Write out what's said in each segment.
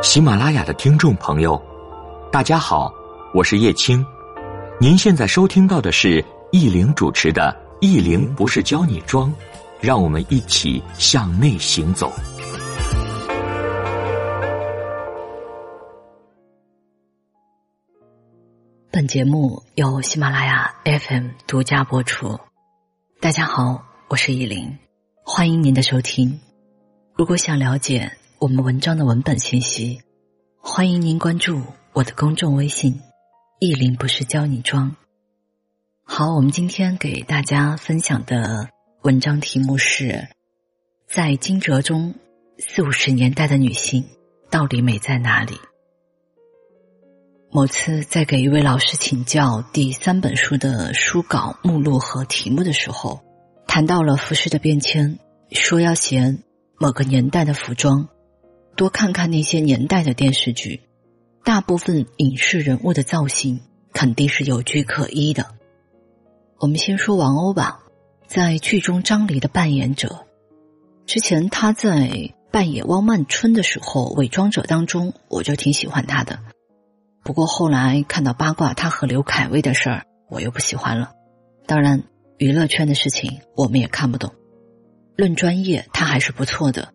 喜马拉雅的听众朋友，大家好，我是叶青。您现在收听到的是易玲主持的《易玲不是教你装》，让我们一起向内行走。本节目由喜马拉雅 FM 独家播出。大家好，我是易玲，欢迎您的收听。如果想了解我们文章的文本信息，欢迎您关注我的公众微信“意林不是教你装”。好，我们今天给大家分享的文章题目是：在惊蛰中，四五十年代的女性到底美在哪里？某次在给一位老师请教第三本书的书稿目录和题目的时候，谈到了服饰的变迁，说要写。某个年代的服装，多看看那些年代的电视剧，大部分影视人物的造型肯定是有据可依的。我们先说王鸥吧，在剧中张离的扮演者，之前他在扮演汪曼春的时候，伪装者当中我就挺喜欢他的。不过后来看到八卦他和刘恺威的事儿，我又不喜欢了。当然，娱乐圈的事情我们也看不懂。论专业，他还是不错的。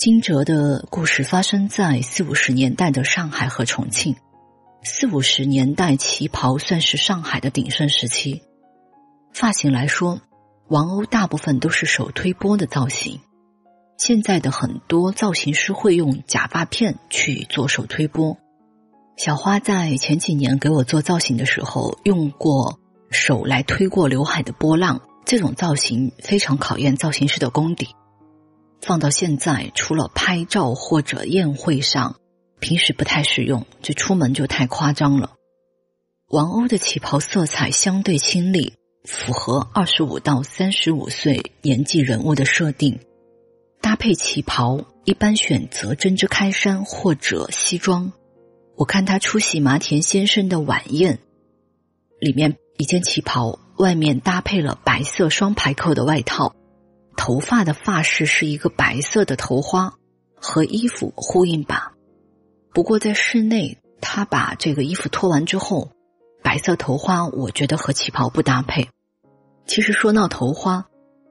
金哲的故事发生在四五十年代的上海和重庆。四五十年代旗袍算是上海的鼎盛时期。发型来说，王鸥大部分都是手推波的造型。现在的很多造型师会用假发片去做手推波。小花在前几年给我做造型的时候，用过手来推过刘海的波浪。这种造型非常考验造型师的功底，放到现在，除了拍照或者宴会上，平时不太适用，这出门就太夸张了。王鸥的旗袍色彩相对清丽，符合二十五到三十五岁年纪人物的设定。搭配旗袍一般选择针织开衫或者西装。我看他出席麻田先生的晚宴，里面一件旗袍。外面搭配了白色双排扣的外套，头发的发饰是一个白色的头花，和衣服呼应吧。不过在室内，他把这个衣服脱完之后，白色头花我觉得和旗袍不搭配。其实说到头花，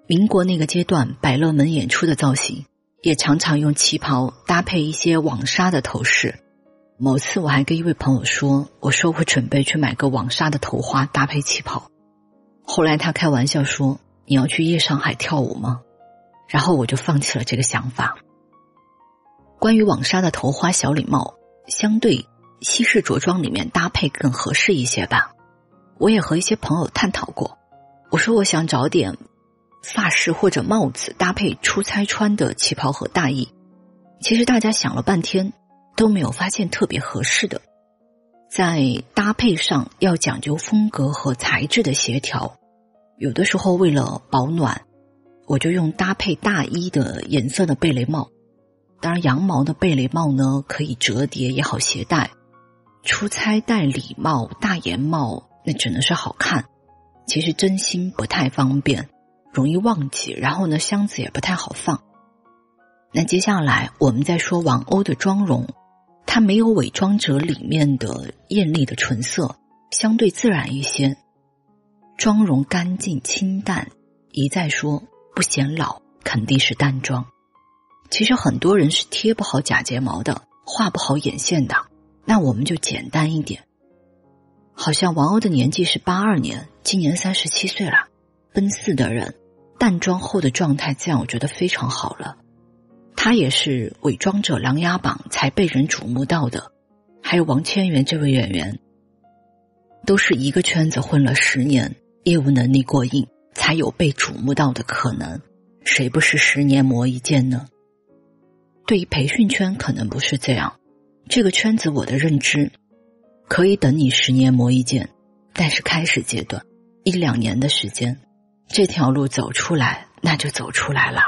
民国那个阶段百乐门演出的造型，也常常用旗袍搭配一些网纱的头饰。某次我还跟一位朋友说，我说我准备去买个网纱的头花搭配旗袍。后来他开玩笑说：“你要去夜上海跳舞吗？”然后我就放弃了这个想法。关于网纱的头花小礼帽，相对西式着装里面搭配更合适一些吧。我也和一些朋友探讨过，我说我想找点发饰或者帽子搭配出差穿的旗袍和大衣。其实大家想了半天都没有发现特别合适的，在搭配上要讲究风格和材质的协调。有的时候为了保暖，我就用搭配大衣的颜色的贝雷帽。当然，羊毛的贝雷帽呢可以折叠也好携带。出差戴礼帽、大檐帽，那只能是好看。其实真心不太方便，容易忘记。然后呢，箱子也不太好放。那接下来我们再说王鸥的妆容，它没有伪装者里面的艳丽的唇色，相对自然一些。妆容干净清淡，一再说不显老，肯定是淡妆。其实很多人是贴不好假睫毛的，画不好眼线的，那我们就简单一点。好像王鸥的年纪是八二年，今年三十七岁了，奔四的人，淡妆后的状态这样，我觉得非常好了。他也是伪装者《琅琊榜》才被人瞩目到的，还有王千源这位演员，都是一个圈子混了十年。业务能力过硬，才有被瞩目到的可能。谁不是十年磨一剑呢？对于培训圈，可能不是这样。这个圈子，我的认知可以等你十年磨一剑，但是开始阶段一两年的时间，这条路走出来，那就走出来了。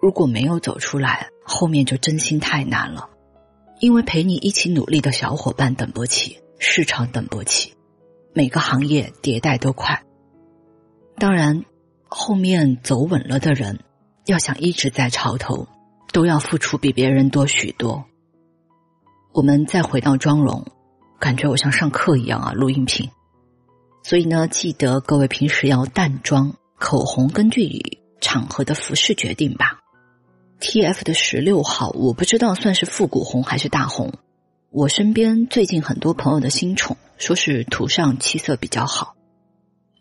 如果没有走出来，后面就真心太难了。因为陪你一起努力的小伙伴等不起，市场等不起，每个行业迭代都快。当然，后面走稳了的人，要想一直在潮头，都要付出比别人多许多。我们再回到妆容，感觉我像上课一样啊，录音频。所以呢，记得各位平时要淡妆，口红根据场合的服饰决定吧。T F 的十六号，我不知道算是复古红还是大红。我身边最近很多朋友的新宠，说是涂上气色比较好。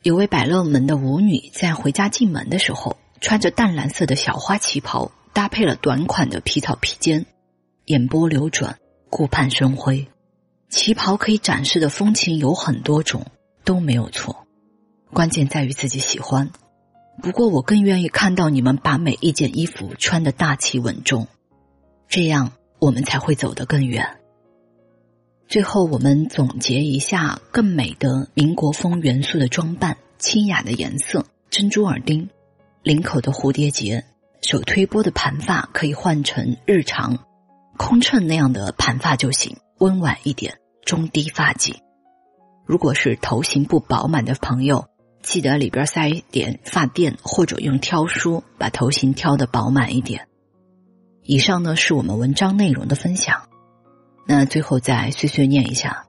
有位百乐门的舞女在回家进门的时候，穿着淡蓝色的小花旗袍，搭配了短款的皮草披肩，眼波流转，顾盼生辉。旗袍可以展示的风情有很多种。都没有错，关键在于自己喜欢。不过我更愿意看到你们把每一件衣服穿得大气稳重，这样我们才会走得更远。最后，我们总结一下更美的民国风元素的装扮：清雅的颜色，珍珠耳钉，领口的蝴蝶结，手推波的盘发可以换成日常空衬那样的盘发就行，温婉一点，中低发髻。如果是头型不饱满的朋友，记得里边塞一点发垫，或者用挑梳把头型挑的饱满一点。以上呢是我们文章内容的分享。那最后再碎碎念一下：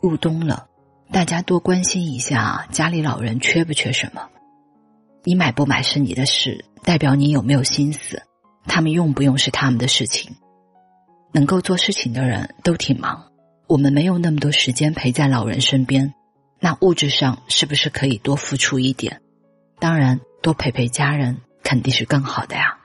入冬了，大家多关心一下家里老人缺不缺什么。你买不买是你的事，代表你有没有心思。他们用不用是他们的事情。能够做事情的人都挺忙。我们没有那么多时间陪在老人身边，那物质上是不是可以多付出一点？当然，多陪陪家人肯定是更好的呀。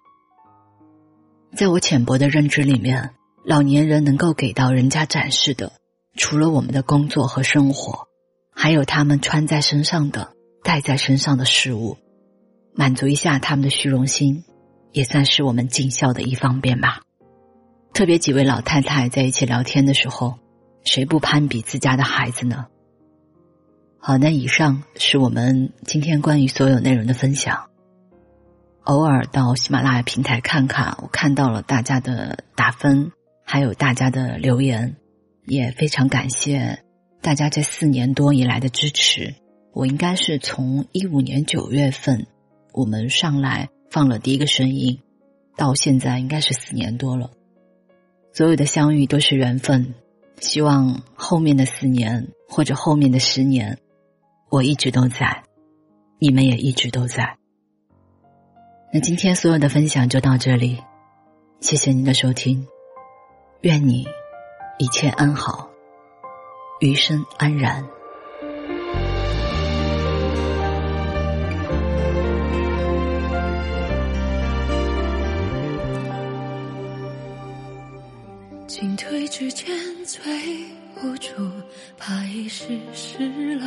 在我浅薄的认知里面，老年人能够给到人家展示的，除了我们的工作和生活，还有他们穿在身上的、戴在身上的事物，满足一下他们的虚荣心，也算是我们尽孝的一方便吧。特别几位老太太在一起聊天的时候。谁不攀比自家的孩子呢？好，那以上是我们今天关于所有内容的分享。偶尔到喜马拉雅平台看看，我看到了大家的打分，还有大家的留言，也非常感谢大家这四年多以来的支持。我应该是从一五年九月份我们上来放了第一个声音，到现在应该是四年多了。所有的相遇都是缘分。希望后面的四年或者后面的十年，我一直都在，你们也一直都在。那今天所有的分享就到这里，谢谢您的收听，愿你一切安好，余生安然。进退之间最无助，怕一时失了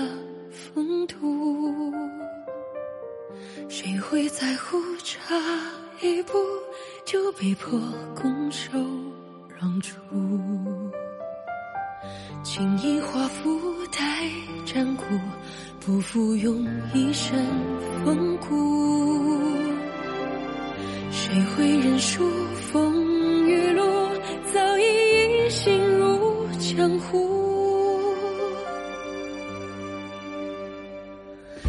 风度。谁会在乎差一步就被迫拱手让出？轻易画腹待战鼓，不负用一身风骨。谁会认输风雨路？早已。心如江湖，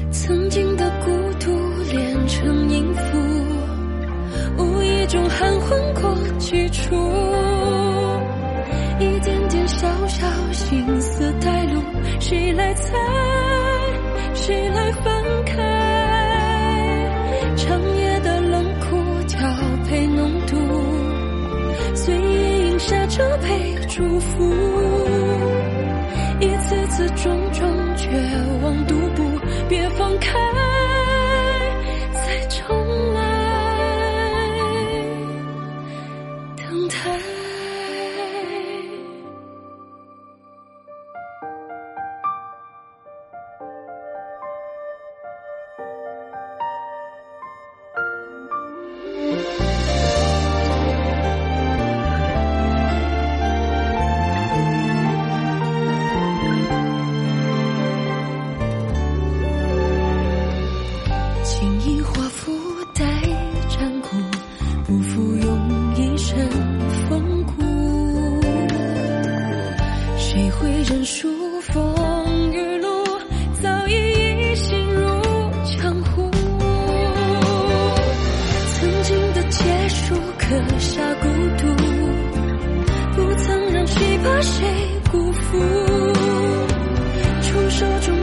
曾经的孤独练成音符，无意中含混过几处，谁来猜？谁来分开？长夜的冷酷调配浓度，随意饮下这杯。祝福，一次次种种谁会认输？风雨路早已一心如江湖。曾经的结束刻下孤独，不曾让谁把谁辜负。出手中。